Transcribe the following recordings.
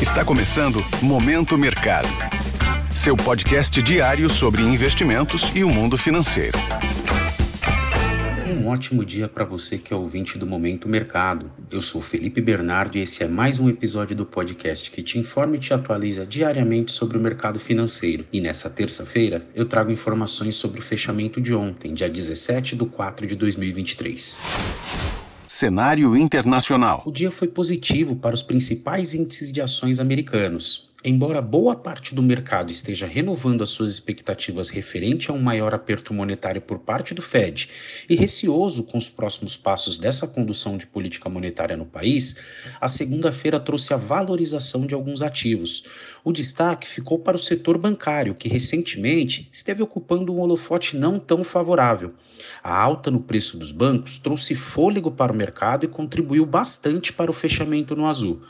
Está começando Momento Mercado. Seu podcast diário sobre investimentos e o mundo financeiro. Um ótimo dia para você que é ouvinte do Momento Mercado. Eu sou Felipe Bernardo e esse é mais um episódio do podcast que te informa e te atualiza diariamente sobre o mercado financeiro. E nessa terça-feira eu trago informações sobre o fechamento de ontem, dia 17 de 4 de 2023. Cenário internacional. O dia foi positivo para os principais índices de ações americanos. Embora boa parte do mercado esteja renovando as suas expectativas referente a um maior aperto monetário por parte do Fed e receoso com os próximos passos dessa condução de política monetária no país, a segunda-feira trouxe a valorização de alguns ativos. O destaque ficou para o setor bancário, que recentemente esteve ocupando um holofote não tão favorável. A alta no preço dos bancos trouxe fôlego para o mercado e contribuiu bastante para o fechamento no azul.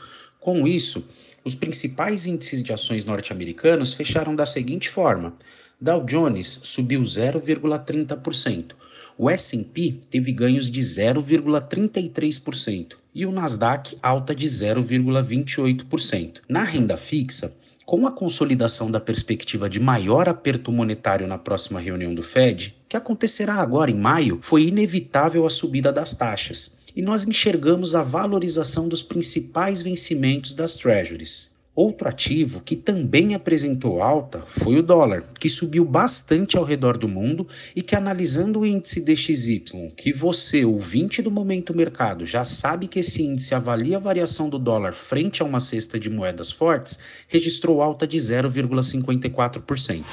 Com isso, os principais índices de ações norte-americanos fecharam da seguinte forma: Dow Jones subiu 0,30%, o S&P teve ganhos de 0,33% e o Nasdaq alta de 0,28%. Na renda fixa, com a consolidação da perspectiva de maior aperto monetário na próxima reunião do Fed, que acontecerá agora em maio, foi inevitável a subida das taxas, e nós enxergamos a valorização dos principais vencimentos das treasuries. Outro ativo que também apresentou alta foi o dólar, que subiu bastante ao redor do mundo e que, analisando o índice DXY, que você, ouvinte do momento mercado, já sabe que esse índice avalia a variação do dólar frente a uma cesta de moedas fortes, registrou alta de 0,54%.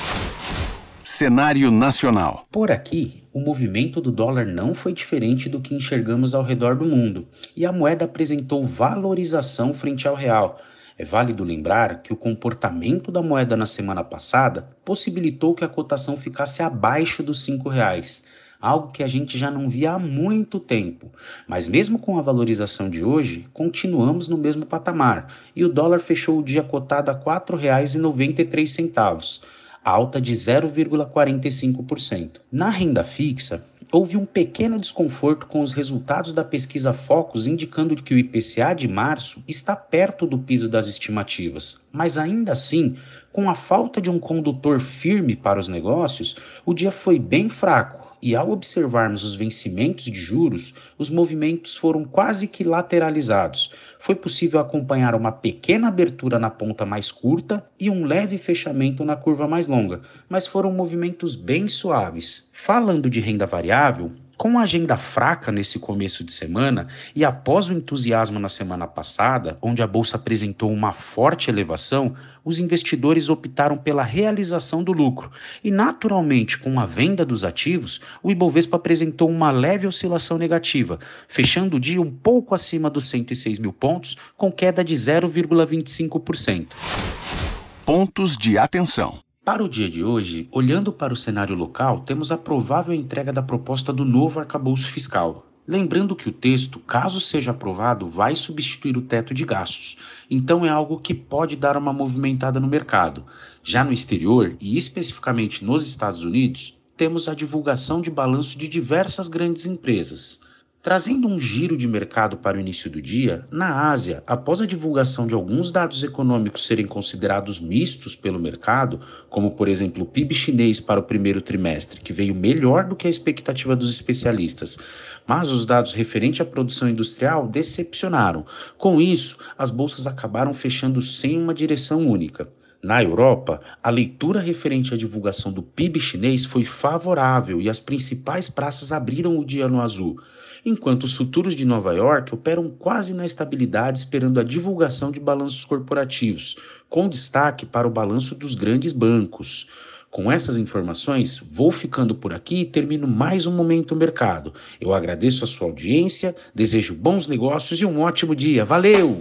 Cenário nacional. Por aqui, o movimento do dólar não foi diferente do que enxergamos ao redor do mundo, e a moeda apresentou valorização frente ao real é válido lembrar que o comportamento da moeda na semana passada possibilitou que a cotação ficasse abaixo dos R$ reais, algo que a gente já não via há muito tempo. Mas mesmo com a valorização de hoje, continuamos no mesmo patamar e o dólar fechou o dia cotado a R$ 4,93, alta de 0,45%. Na renda fixa, houve um pequeno desconforto com os resultados da pesquisa Focus indicando que o IPCA de março está perto do piso das estimativas, mas ainda assim, com a falta de um condutor firme para os negócios, o dia foi bem fraco e ao observarmos os vencimentos de juros, os movimentos foram quase que lateralizados. Foi possível acompanhar uma pequena abertura na ponta mais curta e um leve fechamento na curva mais longa, mas foram movimentos bem suaves. Falando de renda variável, com a agenda fraca nesse começo de semana e após o entusiasmo na semana passada, onde a bolsa apresentou uma forte elevação, os investidores optaram pela realização do lucro e, naturalmente, com a venda dos ativos, o Ibovespa apresentou uma leve oscilação negativa, fechando o dia um pouco acima dos 106 mil pontos, com queda de 0,25%. Pontos de atenção. Para o dia de hoje, olhando para o cenário local, temos a provável entrega da proposta do novo arcabouço fiscal. Lembrando que o texto, caso seja aprovado, vai substituir o teto de gastos, então é algo que pode dar uma movimentada no mercado. Já no exterior, e especificamente nos Estados Unidos, temos a divulgação de balanço de diversas grandes empresas. Trazendo um giro de mercado para o início do dia, na Ásia, após a divulgação de alguns dados econômicos serem considerados mistos pelo mercado, como por exemplo o PIB chinês para o primeiro trimestre, que veio melhor do que a expectativa dos especialistas, mas os dados referentes à produção industrial decepcionaram. Com isso, as bolsas acabaram fechando sem uma direção única. Na Europa, a leitura referente à divulgação do PIB chinês foi favorável e as principais praças abriram o dia no azul, enquanto os futuros de Nova York operam quase na estabilidade esperando a divulgação de balanços corporativos, com destaque para o balanço dos grandes bancos. Com essas informações, vou ficando por aqui e termino mais um Momento Mercado. Eu agradeço a sua audiência, desejo bons negócios e um ótimo dia. Valeu!